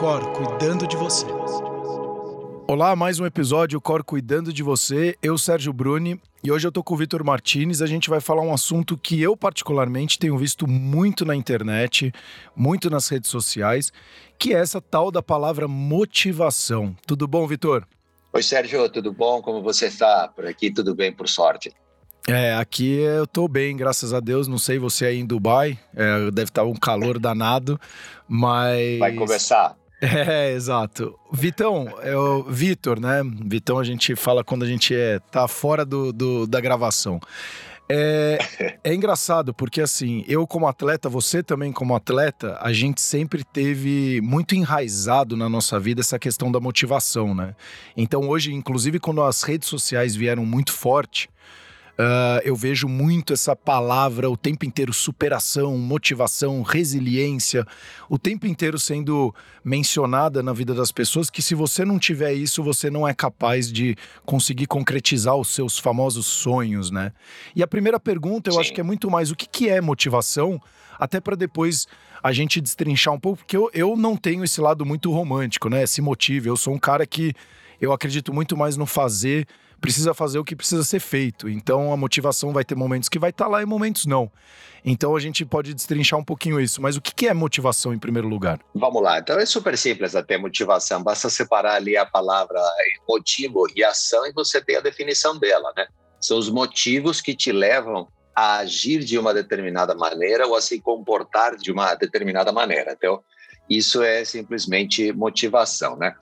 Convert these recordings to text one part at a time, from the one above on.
Cor cuidando de você. Olá, mais um episódio Cor cuidando de você. Eu, Sérgio Bruni, e hoje eu tô com o Vitor Martinez. A gente vai falar um assunto que eu particularmente tenho visto muito na internet, muito nas redes sociais, que é essa tal da palavra motivação. Tudo bom, Vitor? Oi, Sérgio, tudo bom? Como você está? Por aqui tudo bem, por sorte. É, aqui eu tô bem, graças a Deus. Não sei você aí em Dubai, é, deve estar um calor danado, mas. Vai começar. É, exato. Vitão, é o Vitor, né? Vitão a gente fala quando a gente é, tá fora do, do da gravação. É, é engraçado porque, assim, eu como atleta, você também como atleta, a gente sempre teve muito enraizado na nossa vida essa questão da motivação, né? Então, hoje, inclusive, quando as redes sociais vieram muito forte, Uh, eu vejo muito essa palavra o tempo inteiro: superação, motivação, resiliência, o tempo inteiro sendo mencionada na vida das pessoas. Que se você não tiver isso, você não é capaz de conseguir concretizar os seus famosos sonhos, né? E a primeira pergunta, eu Sim. acho que é muito mais o que, que é motivação, até para depois a gente destrinchar um pouco, porque eu, eu não tenho esse lado muito romântico, né? Se motive. Eu sou um cara que eu acredito muito mais no fazer precisa fazer o que precisa ser feito. Então a motivação vai ter momentos que vai estar tá lá e momentos não. Então a gente pode destrinchar um pouquinho isso. Mas o que é motivação em primeiro lugar? Vamos lá. Então é super simples até motivação. Basta separar ali a palavra motivo e ação e você tem a definição dela, né? São os motivos que te levam a agir de uma determinada maneira ou a se comportar de uma determinada maneira. Então, isso é simplesmente motivação, né?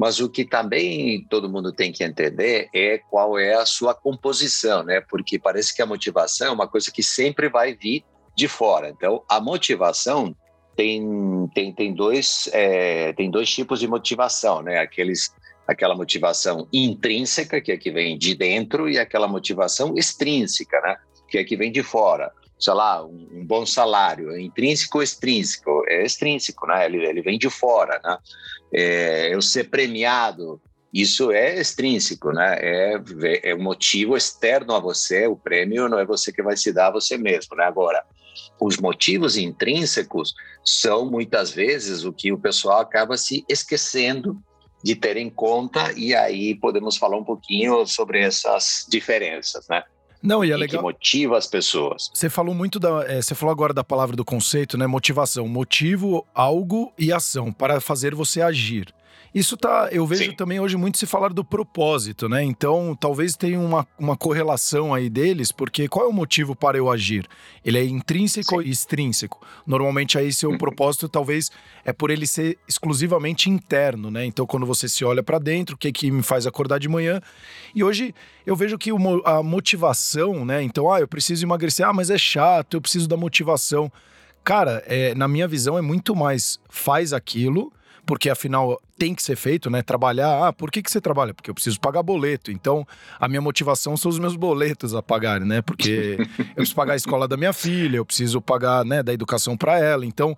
Mas o que também todo mundo tem que entender é qual é a sua composição, né? Porque parece que a motivação é uma coisa que sempre vai vir de fora. Então, a motivação tem, tem, tem, dois, é, tem dois tipos de motivação, né? Aqueles, aquela motivação intrínseca, que é que vem de dentro, e aquela motivação extrínseca, né? Que é que vem de fora. Sei lá, um, um bom salário, é intrínseco ou extrínseco? É extrínseco, né? Ele, ele vem de fora, né? é, eu ser premiado, isso é extrínseco, né? É, é um motivo externo a você, o prêmio não é você que vai se dar a você mesmo, né? Agora, os motivos intrínsecos são muitas vezes o que o pessoal acaba se esquecendo de ter em conta e aí podemos falar um pouquinho sobre essas diferenças, né? Não, e é e legal. que motiva as pessoas. Você falou muito da. É, você falou agora da palavra do conceito, né? Motivação. Motivo, algo e ação para fazer você agir. Isso tá, eu vejo Sim. também hoje muito se falar do propósito, né? Então, talvez tenha uma, uma correlação aí deles, porque qual é o motivo para eu agir? Ele é intrínseco Sim. e extrínseco. Normalmente aí seu uhum. propósito talvez é por ele ser exclusivamente interno, né? Então, quando você se olha para dentro, o que que me faz acordar de manhã? E hoje eu vejo que a motivação, né? Então, ah, eu preciso emagrecer, ah, mas é chato, eu preciso da motivação. Cara, é, na minha visão é muito mais faz aquilo porque afinal tem que ser feito, né? Trabalhar. Ah, por que, que você trabalha? Porque eu preciso pagar boleto. Então, a minha motivação são os meus boletos a pagar, né? Porque eu preciso pagar a escola da minha filha, eu preciso pagar, né, da educação para ela. Então,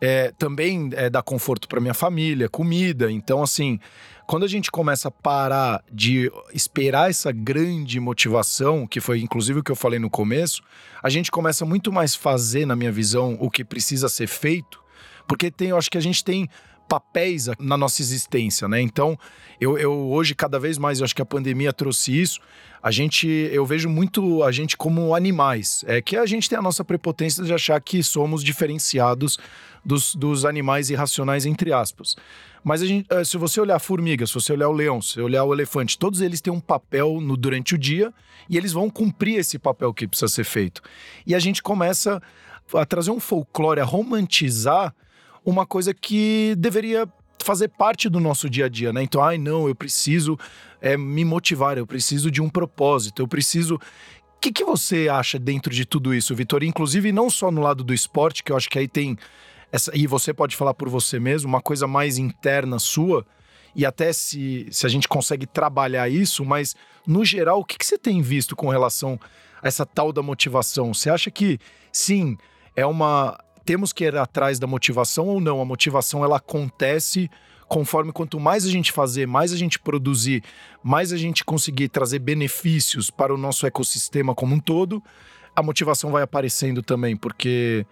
é, também é dar conforto para minha família, comida. Então, assim, quando a gente começa a parar de esperar essa grande motivação, que foi inclusive o que eu falei no começo, a gente começa muito mais fazer, na minha visão, o que precisa ser feito. Porque tem, eu acho que a gente tem papéis na nossa existência, né? Então, eu, eu hoje, cada vez mais, eu acho que a pandemia trouxe isso. A gente, eu vejo muito a gente como animais. É que a gente tem a nossa prepotência de achar que somos diferenciados dos, dos animais irracionais, entre aspas. Mas gente, eh, se você olhar a formiga, se você olhar o leão, se você olhar o elefante, todos eles têm um papel no, durante o dia e eles vão cumprir esse papel que precisa ser feito. E a gente começa a trazer um folclore, a romantizar uma coisa que deveria fazer parte do nosso dia a dia, né? Então, ai, não, eu preciso é, me motivar, eu preciso de um propósito, eu preciso. O que, que você acha dentro de tudo isso, Vitor? Inclusive, não só no lado do esporte, que eu acho que aí tem. Essa, e você pode falar por você mesmo, uma coisa mais interna sua, e até se, se a gente consegue trabalhar isso, mas no geral, o que, que você tem visto com relação a essa tal da motivação? Você acha que, sim, é uma temos que ir atrás da motivação ou não. A motivação ela acontece conforme quanto mais a gente fazer, mais a gente produzir, mais a gente conseguir trazer benefícios para o nosso ecossistema como um todo, a motivação vai aparecendo também, porque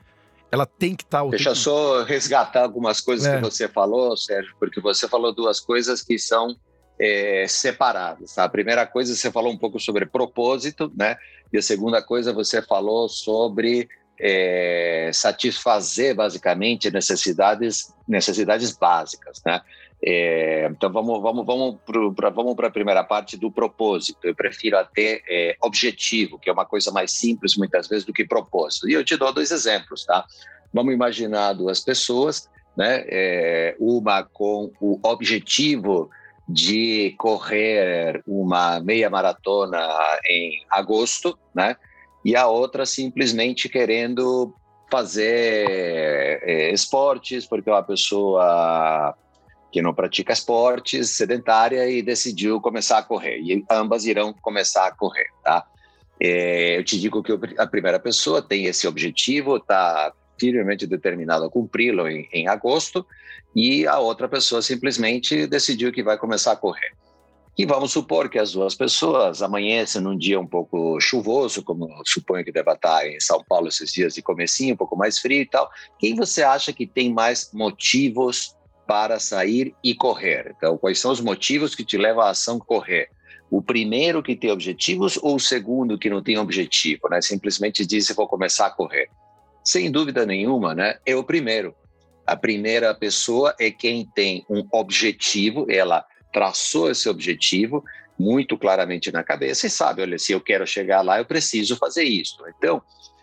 ela tem que estar... Tá Deixa tempo... só resgatar algumas coisas é. que você falou, Sérgio, porque você falou duas coisas que são é, separadas. Tá? A primeira coisa, você falou um pouco sobre propósito, né? E a segunda coisa, você falou sobre é, satisfazer basicamente necessidades necessidades básicas, né? É, então vamos vamos vamos para a primeira parte do propósito. Eu prefiro até é, objetivo, que é uma coisa mais simples muitas vezes do que propósito. E eu te dou dois exemplos, tá? Vamos imaginar duas pessoas, né? É, uma com o objetivo de correr uma meia maratona em agosto, né? E a outra simplesmente querendo fazer é, esportes, porque é uma pessoa que não pratica esportes, sedentária, e decidiu começar a correr. E ambas irão começar a correr, tá? É, eu te digo que a primeira pessoa tem esse objetivo, está firmemente determinada a cumpri-lo em, em agosto, e a outra pessoa simplesmente decidiu que vai começar a correr. E vamos supor que as duas pessoas amanhecem num dia um pouco chuvoso, como suponho que deva estar em São Paulo esses dias de comecinho, um pouco mais frio e tal. Quem você acha que tem mais motivos para sair e correr? Então, quais são os motivos que te levam à ação correr? O primeiro que tem objetivos ou o segundo que não tem objetivo, né? Simplesmente diz vou começar a correr. Sem dúvida nenhuma, né? É o primeiro. A primeira pessoa é quem tem um objetivo, ela traçou esse objetivo muito claramente na cabeça e sabe, olha, se eu quero chegar lá, eu preciso fazer isso. Então,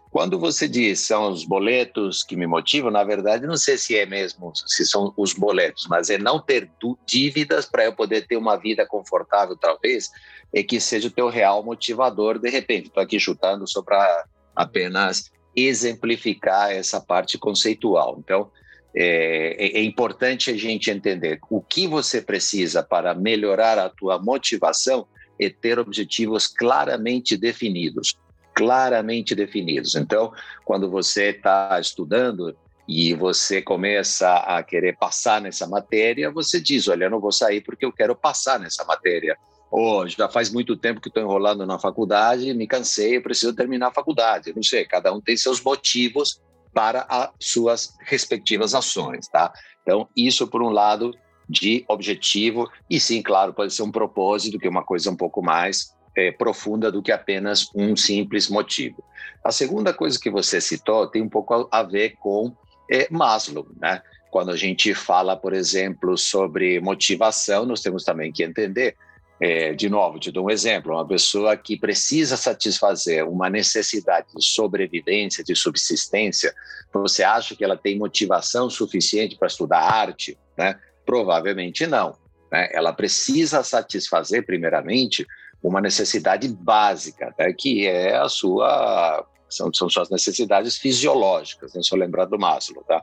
quando você diz são os boletos que me motivam, na verdade, não sei se é mesmo, se são os boletos, mas é não ter dívidas para eu poder ter uma vida confortável, talvez, e que seja o teu real motivador, de repente. Estou aqui chutando só para apenas exemplificar essa parte conceitual. Então, é, é, é, importante a gente entender o que você precisa para melhorar a tua motivação e ter objetivos claramente definidos, claramente definidos. Então, quando você está estudando e você começa a querer passar nessa matéria, você diz, olha, eu não vou sair porque eu quero passar nessa matéria. Ou já faz muito tempo que estou enrolando na faculdade, me cansei, preciso terminar a faculdade. Não sei, cada um tem seus motivos para as suas respectivas ações, tá? Então, isso por um lado de objetivo, e sim, claro, pode ser um propósito, que é uma coisa um pouco mais é, profunda do que apenas um simples motivo. A segunda coisa que você citou tem um pouco a, ver com é, Maslow, né? Quando a gente fala, por exemplo, sobre motivação, nós temos também que entender é, de novo, te dou um exemplo: uma pessoa que precisa satisfazer uma necessidade de sobrevivência, de subsistência, você acha que ela tem motivação suficiente para estudar arte? Né? Provavelmente não. Né? Ela precisa satisfazer, primeiramente, uma necessidade básica, né? que é a sua são, são suas necessidades fisiológicas, né? só lembrar do Maslow, tá?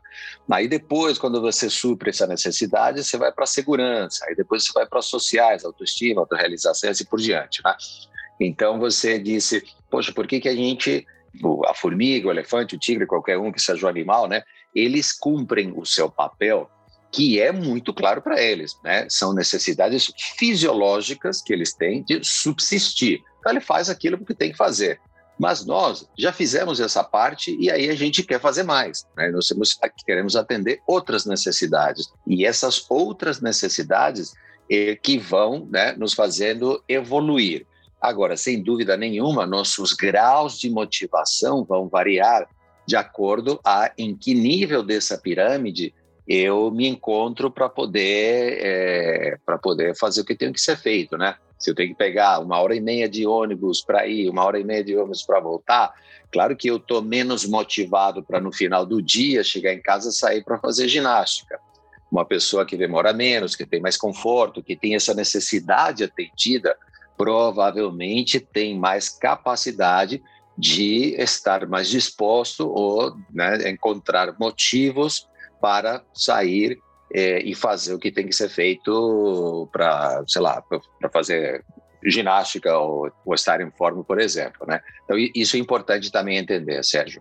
Aí depois, quando você supre essa necessidade, você vai para a segurança, aí depois você vai para sociais, autoestima, autorrealização e assim por diante, né? Então você disse, poxa, por que que a gente, a formiga, o elefante, o tigre, qualquer um que seja um animal, né? Eles cumprem o seu papel que é muito claro para eles, né? São necessidades fisiológicas que eles têm de subsistir. Então ele faz aquilo que tem que fazer. Mas nós já fizemos essa parte e aí a gente quer fazer mais. Né? Nós temos, queremos atender outras necessidades. E essas outras necessidades é que vão né, nos fazendo evoluir. Agora, sem dúvida nenhuma, nossos graus de motivação vão variar de acordo a em que nível dessa pirâmide eu me encontro para poder é, para poder fazer o que tem que ser feito, né? Se eu tenho que pegar uma hora e meia de ônibus para ir, uma hora e meia de ônibus para voltar, claro que eu estou menos motivado para no final do dia chegar em casa e sair para fazer ginástica. Uma pessoa que demora menos, que tem mais conforto, que tem essa necessidade atendida, provavelmente tem mais capacidade de estar mais disposto ou né, encontrar motivos para sair é, e fazer o que tem que ser feito para, sei lá, para fazer ginástica ou, ou, estar em forma, por exemplo, né? Então isso é importante também entender, Sérgio.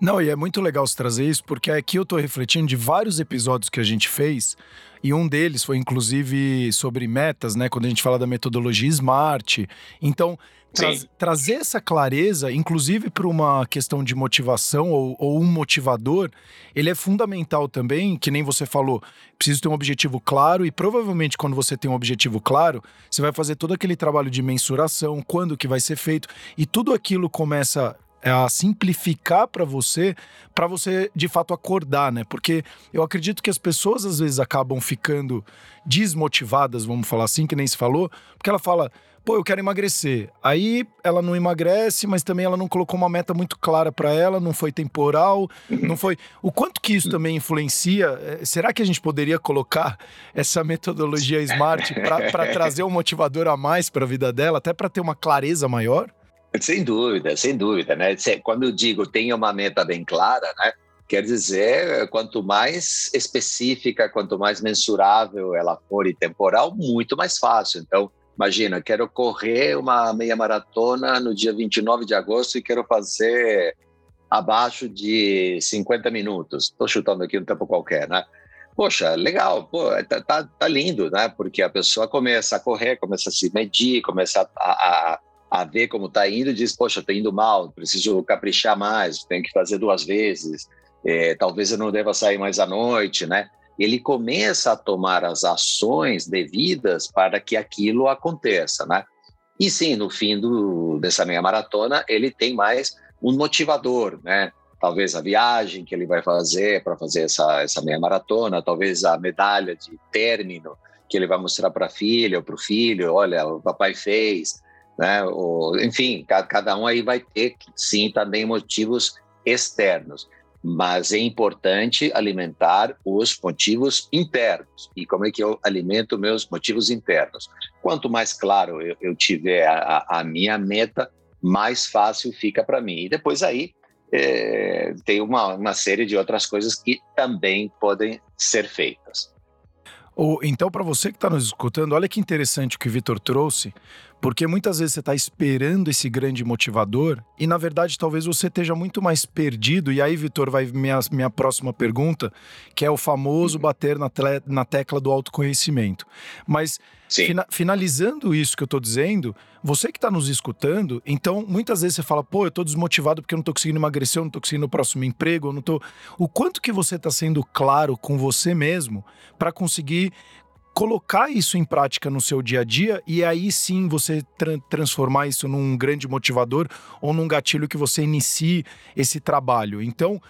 Não, e é muito legal você trazer isso, porque aqui eu estou refletindo de vários episódios que a gente fez, e um deles foi inclusive sobre metas, né? Quando a gente fala da metodologia SMART. Então, tra trazer essa clareza, inclusive para uma questão de motivação ou, ou, um motivador, ele é fundamental também, que nem você falou, preciso ter um objetivo claro, e provavelmente quando você tem um objetivo claro, você vai fazer todo aquele trabalho de mensuração, quando que vai ser feito, e tudo aquilo começa a simplificar para você, para você de fato acordar, né? Porque eu acredito que as pessoas às vezes acabam ficando desmotivadas, vamos falar assim, que nem se falou, porque ela fala, pô, eu quero emagrecer. Aí ela não emagrece, mas também ela não colocou uma meta muito clara para ela, não foi temporal, não foi. O quanto que isso também influencia? Eh, será que a gente poderia colocar essa metodologia Smart para trazer um motivador a mais para a vida dela, até para ter uma clareza maior? Sem dúvida, sem dúvida, né? Quando eu digo tenha uma meta bem clara, né? Quer dizer, quanto mais específica, quanto mais mensurável ela for e temporal, muito mais fácil. Então, imagina, quero correr uma meia maratona no dia 29 de agosto e quero fazer abaixo de 50 minutos. Estou chutando aqui um tempo qualquer, né? Poxa, legal, pô, tá, tá, tá, lindo, né? Porque a pessoa começa a correr, começa a se medir, começa a, a a ver como está indo diz, poxa, estou indo mal, preciso caprichar mais, tenho que fazer duas vezes, é, talvez eu não deva sair mais à noite, né? Ele começa a tomar as ações devidas para que aquilo aconteça, né? E sim, no fim do, dessa meia maratona, ele tem mais um motivador, né? Talvez a viagem que ele vai fazer para fazer essa, essa meia maratona, talvez a medalha de término que ele vai mostrar para a filha ou para o filho, olha, o papai fez, né? O, enfim, cada um aí vai ter, sim, também motivos externos, mas é importante alimentar os motivos internos. E como é que eu alimento meus motivos internos? Quanto mais claro eu, eu tiver a, a, minha meta, mais fácil fica para mim. E depois aí é, tem uma, uma série de outras coisas que também podem ser feitas. então, para você que está nos escutando, olha que interessante o que o Vitor trouxe, porque muitas vezes você está esperando esse grande motivador e, na verdade, talvez você esteja muito mais perdido. E aí, Vitor, vai minha, minha próxima pergunta, que é o famoso uhum. bater na, na tecla do autoconhecimento. Mas, fina, finalizando isso que eu estou dizendo, você que está nos escutando, então, muitas vezes você fala, pô, eu estou desmotivado porque eu não estou conseguindo emagrecer, eu não estou conseguindo o próximo emprego, eu não estou... O quanto que você está sendo claro com você mesmo para conseguir colocar isso em prática no seu dia a dia e aí sim você tra transformar isso num grande motivador ou num gatilho que você inicie esse trabalho. Então,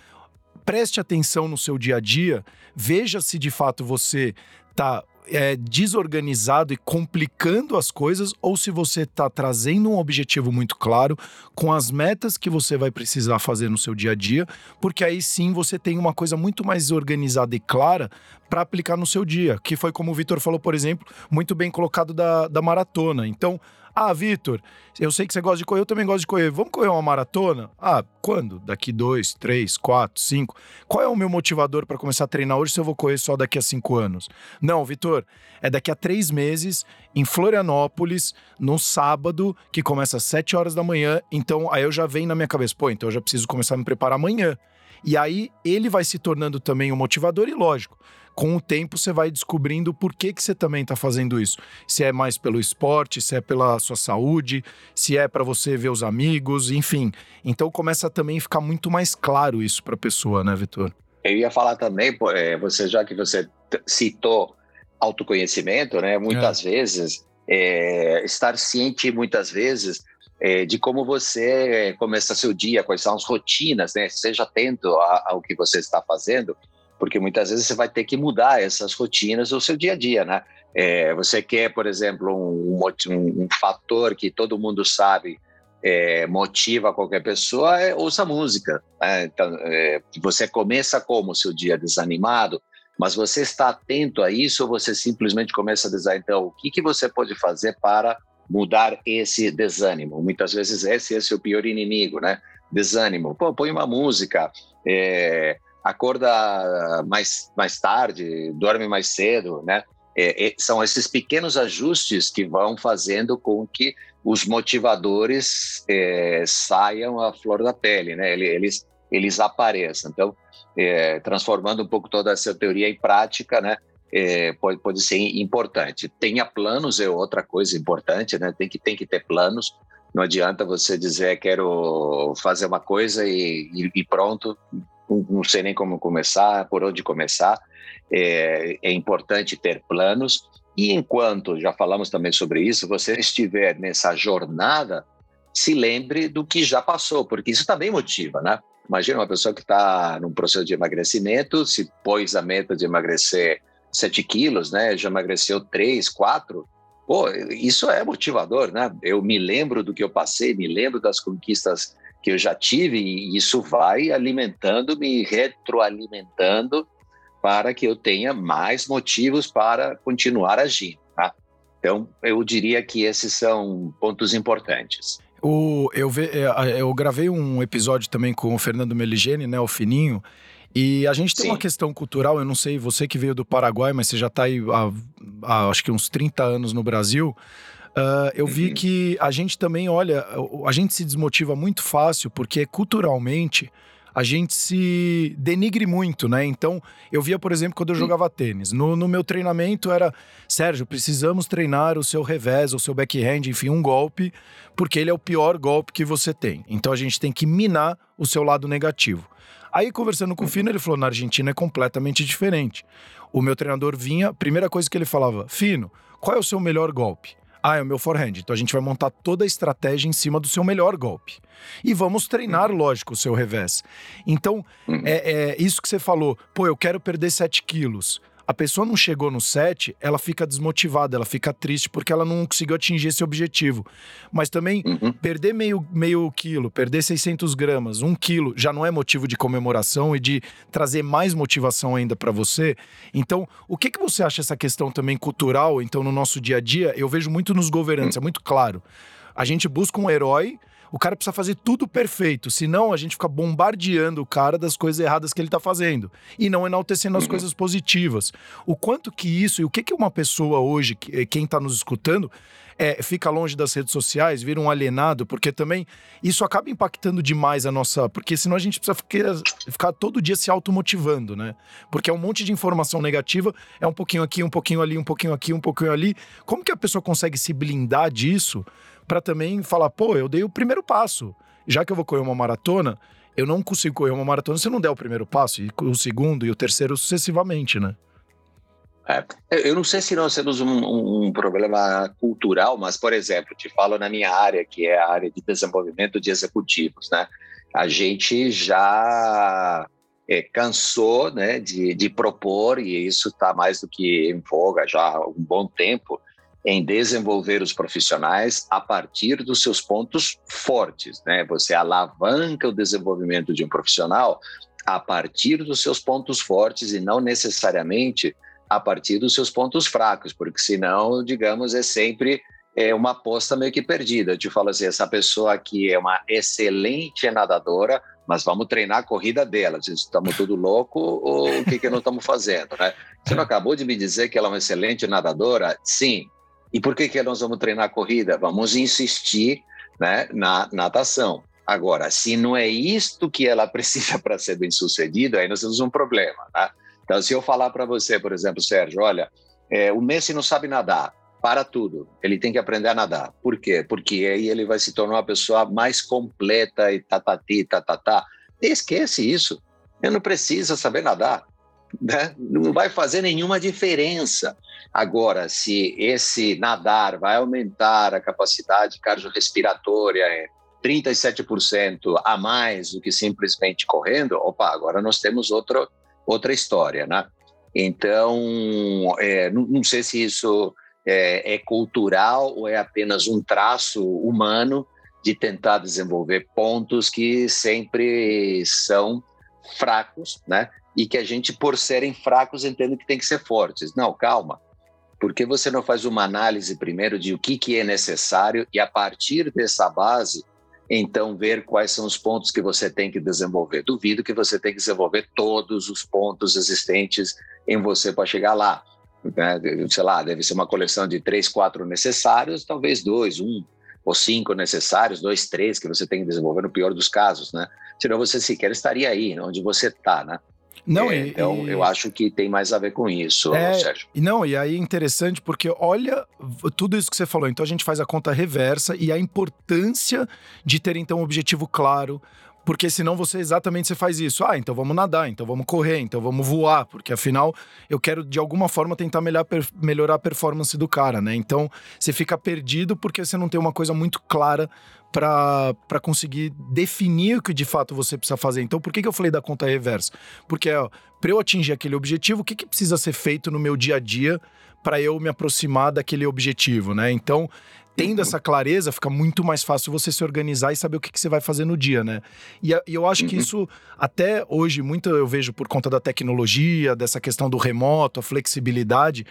preste atenção no seu dia a dia, veja se de fato você está é, desorganizado e complicando as coisas ou se você está trazendo um objetivo muito claro com as metas que você vai precisar fazer no seu dia a dia, porque aí sim você tem uma coisa muito mais organizada e clara para aplicar no seu dia, que foi como o Vitor falou, por exemplo, muito bem colocado da, da maratona. Então, ah, Vitor, eu sei que você gosta de correr, eu também gosto de correr. Vamos correr uma maratona? Ah, quando? Daqui dois, três, quatro, cinco. Qual é o meu motivador para começar a treinar hoje se eu vou correr só daqui a cinco anos? Não, Vitor, é daqui a três meses, em Florianópolis, no sábado, que começa às sete horas da manhã. Então, aí eu já venho na minha cabeça, pô, então eu já preciso começar a me preparar amanhã. E aí ele vai se tornando também um motivador, e lógico, com o tempo você vai descobrindo por que, que você também está fazendo isso. Se é mais pelo esporte, se é pela sua saúde, se é para você ver os amigos, enfim. Então começa a também ficar muito mais claro isso para a pessoa, né, Vitor? Eu ia falar também, é, você já que você citou autoconhecimento, né? Muitas é. vezes é, estar ciente, muitas vezes é, de como você começa seu dia, quais são as rotinas, né? Seja atento ao que você está fazendo porque muitas vezes você vai ter que mudar essas rotinas do seu dia a dia, né? É, você quer, por exemplo, um, um, um, fator que todo mundo sabe é, motiva qualquer pessoa, é, ouça música. Né? Então, é, você começa como seu dia desanimado, mas você está atento a isso ou você simplesmente começa a dizer, então, o que, que você pode fazer para mudar esse desânimo? Muitas vezes esse, esse é o pior inimigo, né? Desânimo. Pô, põe uma música, é, acorda mais, mais tarde, dorme mais cedo, né? É, é, são esses pequenos ajustes que vão fazendo com que os motivadores é, saiam à flor da pele, né? Eles, eles apareçam. Então, é, transformando um pouco toda essa teoria em prática, né? É, pode, pode ser importante. Tenha planos é outra coisa importante, né? Tem que, tem que ter planos. Não adianta você dizer quero fazer uma coisa e, e, e pronto, não sei nem como começar, por onde começar. É, é, importante ter planos. E enquanto, já falamos também sobre isso, você estiver nessa jornada, se lembre do que já passou, porque isso também motiva, né? Imagina uma pessoa que está num processo de emagrecimento, se pôs a meta de emagrecer 7 quilos, né? Já emagreceu 3, 4. Pô, isso é motivador, né? Eu me lembro do que eu passei, me lembro das conquistas que eu já tive e isso vai alimentando, me retroalimentando para que eu tenha mais motivos para continuar agindo. Tá? Então, eu diria que esses são pontos importantes. O, eu, ve, é, eu gravei um episódio também com o Fernando Meligeni, né, o Fininho, e a gente tem Sim. uma questão cultural, eu não sei, você que veio do Paraguai, mas você já está aí há, há, acho que uns 30 anos no Brasil. Uh, eu vi uhum. que a gente também, olha, a gente se desmotiva muito fácil, porque culturalmente a gente se denigre muito, né? Então, eu via, por exemplo, quando eu jogava tênis. No, no, meu treinamento era, Sérgio, precisamos treinar o seu revés, o seu backhand, enfim, um golpe, porque ele é o pior golpe que você tem. Então, a gente tem que minar o seu lado negativo. Aí, conversando com o Fino, ele falou: na Argentina é completamente diferente. O meu treinador vinha, primeira coisa que ele falava: Fino, qual é o seu melhor golpe? Ah, é o meu forehand. Então a gente vai montar toda a estratégia em cima do seu melhor golpe. E vamos treinar, uhum. lógico, o seu revés. Então, uhum. é, é, isso que você falou. Pô, eu quero perder 7 quilos a pessoa não chegou no 7, ela fica desmotivada, ela fica triste porque ela não conseguiu atingir esse objetivo. Mas também, uhum. perder meio, meio quilo, perder 600 gramas, um quilo, já não é motivo de comemoração e de trazer mais motivação ainda para você. Então, o que, que você acha essa questão também cultural, então, no nosso dia a dia? Eu vejo muito nos governantes, uhum. é muito claro. A gente busca um herói o cara precisa fazer tudo perfeito, senão a gente fica bombardeando o cara das coisas erradas que ele tá fazendo e não enaltecendo as uhum. coisas positivas. O quanto que isso e o que que uma pessoa hoje, eh, quem tá nos escutando, é, fica longe das redes sociais, vira um alienado, porque também isso acaba impactando demais a nossa. Porque senão a gente precisa ficar, ficar todo dia se automotivando, né? Porque é um monte de informação negativa, é um pouquinho aqui, um pouquinho ali, um pouquinho aqui, um pouquinho ali. Como que a pessoa consegue se blindar disso para também falar, pô, eu dei o primeiro passo. Já que eu vou correr uma maratona, eu não consigo correr uma maratona se eu não der o primeiro passo, e o segundo e o terceiro sucessivamente, né? É, eu não sei se nós temos um, um, problema cultural, mas, por exemplo, te falo na minha área, que é a área de desenvolvimento de executivos, né? A gente já é, cansou né, de, de propor, e isso está mais do que em voga já há um bom tempo, em desenvolver os profissionais a partir dos seus pontos fortes, né? Você alavanca o desenvolvimento de um profissional a partir dos seus pontos fortes e não necessariamente a partir dos seus pontos fracos, porque senão, digamos, é sempre é uma aposta meio que perdida. Eu te falo assim, essa pessoa aqui é uma excelente nadadora, mas vamos treinar a corrida dela. Estamos tudo louco ou o que, que nós estamos fazendo, né? Você não acabou de me dizer que ela é uma excelente nadadora? Sim, e por que, que nós vamos treinar a corrida? Vamos insistir né, na natação. Agora, se não é isto que ela precisa para ser bem sucedida, aí nós temos um problema. Tá? Então, se eu falar para você, por exemplo, Sérgio, olha, é, o Messi não sabe nadar, para tudo, ele tem que aprender a nadar. Por quê? Porque aí ele vai se tornar uma pessoa mais completa e tatati, tatatá. Esquece isso. Ele não precisa saber nadar né? não vai fazer nenhuma diferença. Agora, se esse nadar vai aumentar a capacidade cardiorrespiratória em 37% a mais do que simplesmente correndo, opa, agora nós temos outro, outra história, né? Então, é, não, não, sei se isso é, é cultural ou é apenas um traço humano de tentar desenvolver pontos que sempre são fracos, né? E que a gente, por serem fracos, entende que tem que ser fortes. Não, calma. Por que você não faz uma análise primeiro de o que, que é necessário e, a partir dessa base, então ver quais são os pontos que você tem que desenvolver? Duvido que você tenha que desenvolver todos os pontos existentes em você para chegar lá. Né? Sei lá, deve ser uma coleção de três, quatro necessários, talvez dois, um ou cinco necessários, dois, três que você tem que desenvolver no pior dos casos, né? Senão você sequer estaria aí, onde você está, né? Não, é, e, então, e... eu acho que tem mais a ver com isso, é, Sérgio. Não, e aí é interessante porque olha tudo isso que você falou. Então a gente faz a conta reversa e a importância de ter então um objetivo claro, porque senão você exatamente você faz isso. Ah, então vamos nadar, então vamos correr, então vamos voar, porque afinal eu quero de alguma forma tentar melhorar, melhorar a performance do cara, né? Então você fica perdido porque você não tem uma coisa muito clara para conseguir definir o que de fato você precisa fazer. Então, por que, que eu falei da conta reversa? Porque para eu atingir aquele objetivo, o que, que precisa ser feito no meu dia a dia para eu me aproximar daquele objetivo, né? Então, tendo essa clareza, fica muito mais fácil você se organizar e saber o que, que você vai fazer no dia, né? E, e eu acho que uhum. isso, até hoje, muito eu vejo por conta da tecnologia, dessa questão do remoto, a flexibilidade,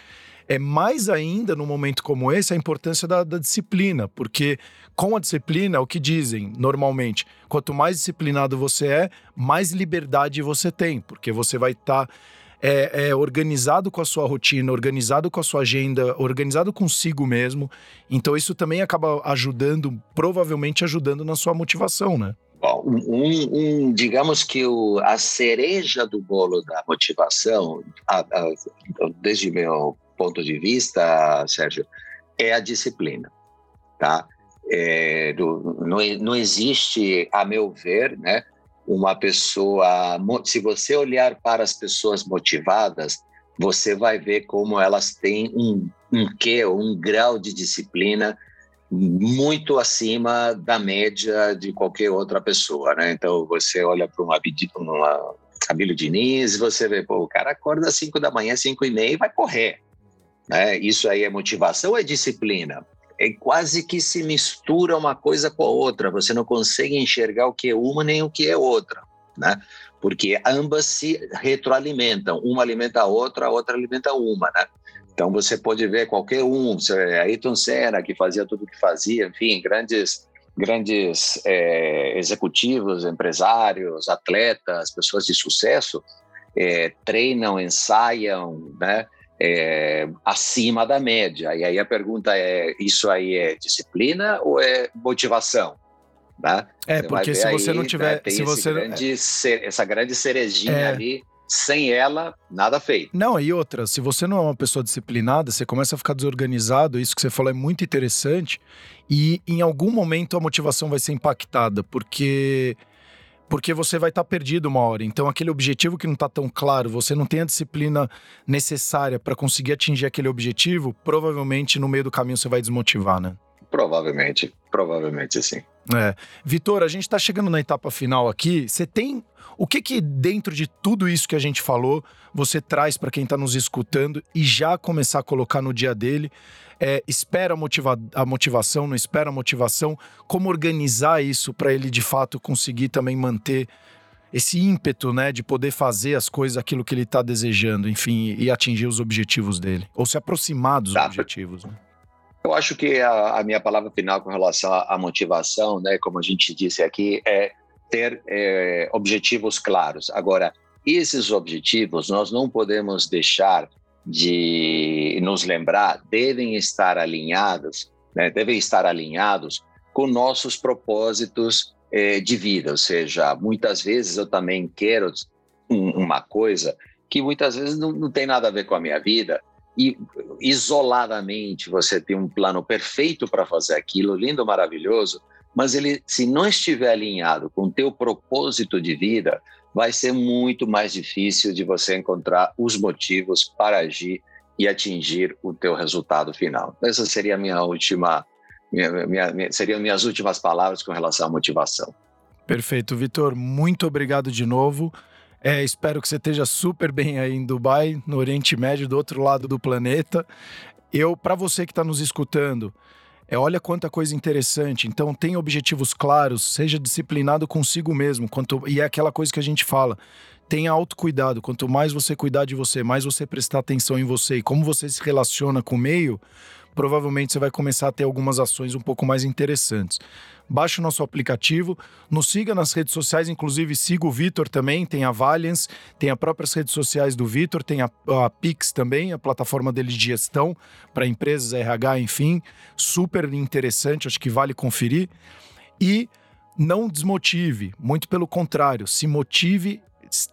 é mais ainda num momento como esse a importância da, da, disciplina, porque com a disciplina, o que dizem normalmente, quanto mais disciplinado você é, mais liberdade você tem, porque você vai estar tá é, é, organizado com a sua rotina, organizado com a sua agenda, organizado consigo mesmo. Então isso também acaba ajudando, provavelmente ajudando na sua motivação, né? Bom, um, um, digamos que o, a cereja do bolo da motivação, a, a, desde meu ponto de vista, Sérgio, é a disciplina, tá? É, do, não, não existe, a meu ver, né, uma pessoa. Se você olhar para as pessoas motivadas, você vai ver como elas têm um, um quê, um grau de disciplina muito acima da média de qualquer outra pessoa, né? Então você olha para uma, uma Camilo Diniz, você vê, pô, o cara acorda às 5 da manhã, 5 e meia e vai correr. Né? Isso aí é motivação ou é disciplina? É quase que se mistura uma coisa com a outra. Você não consegue enxergar o que é uma nem o que é outra, né? Porque ambas se retroalimentam. Uma alimenta a outra, a outra alimenta uma, né? Então você pode ver qualquer um, Ayrton Senna que fazia tudo o que fazia, enfim, grandes grandes é, executivos, empresários, atletas, pessoas de sucesso é, treinam, ensaiam, né? É, acima da média. E aí a pergunta é: isso aí é disciplina ou é motivação? Né? É, você porque se você aí, não tiver. Né, tem se você... grande, essa grande cerejinha é. ali. Sem ela, nada feito. Não, e outra, se você não é uma pessoa disciplinada, você começa a ficar desorganizado, isso que você falou é muito interessante, e em algum momento a motivação vai ser impactada, porque porque você vai estar tá perdido uma hora. Então, aquele objetivo que não está tão claro, você não tem a disciplina necessária para conseguir atingir aquele objetivo, provavelmente no meio do caminho você vai desmotivar, né? Provavelmente, provavelmente sim. É. Vitor, a gente está chegando na etapa final aqui. Você tem o que que dentro de tudo isso que a gente falou, você traz para quem está nos escutando e já começar a colocar no dia dele? É, espera a, motiva a motivação, não espera a motivação? Como organizar isso para ele de fato conseguir também manter esse ímpeto, né, de poder fazer as coisas, aquilo que ele está desejando, enfim, e atingir os objetivos dele, ou se aproximar dos tá. objetivos. Né? Eu acho que a, a, minha palavra final com relação à motivação, né, como a gente disse aqui, é ter é, objetivos claros. Agora, esses objetivos nós não podemos deixar de nos lembrar, devem estar alinhados, né, devem estar alinhados com nossos propósitos é, de vida. Ou seja, muitas vezes eu também quero um, uma coisa que muitas vezes não, não tem nada a ver com a minha vida, e isoladamente você tem um plano perfeito para fazer aquilo, lindo, maravilhoso, mas ele, se não estiver alinhado com o teu propósito de vida, vai ser muito mais difícil de você encontrar os motivos para agir e atingir o teu resultado final. Essa seria a minha última, minha, minha, minha, seriam minhas últimas palavras com relação à motivação. Perfeito, Vitor. Muito obrigado de novo. É, espero que você esteja super bem aí em Dubai, no Oriente Médio, do outro lado do planeta. Eu, para você que está nos escutando, é, olha quanta coisa interessante. Então, tem objetivos claros, seja disciplinado consigo mesmo. Quanto, e é aquela coisa que a gente fala. Tenha autocuidado. Quanto mais você cuidar de você, mais você prestar atenção em você e como você se relaciona com o meio, provavelmente você vai começar a ter algumas ações um pouco mais interessantes. Baixe o nosso aplicativo, nos siga nas redes sociais, inclusive siga o Vitor também, tem a Valiance, tem as próprias redes sociais do Vitor, tem a, a Pix também, a plataforma dele de gestão para empresas, RH, enfim, super interessante, acho que vale conferir. E não desmotive, muito pelo contrário, se motive,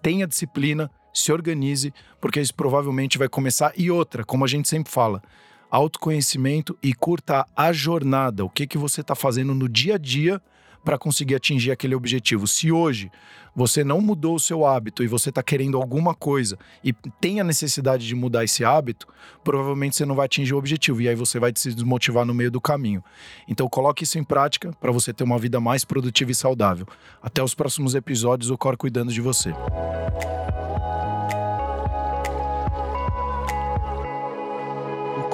tenha disciplina, se organize, porque isso provavelmente vai começar. E outra, como a gente sempre fala, autoconhecimento e curta a jornada. O que, que você está fazendo no dia a dia para conseguir atingir aquele objetivo. Se hoje você não mudou o seu hábito e você está querendo alguma coisa e tem a necessidade de mudar esse hábito, provavelmente você não vai atingir o objetivo e aí você vai se desmotivar no meio do caminho. Então coloque isso em prática para você ter uma vida mais produtiva e saudável. Até os próximos episódios, o Cor cuidando de você.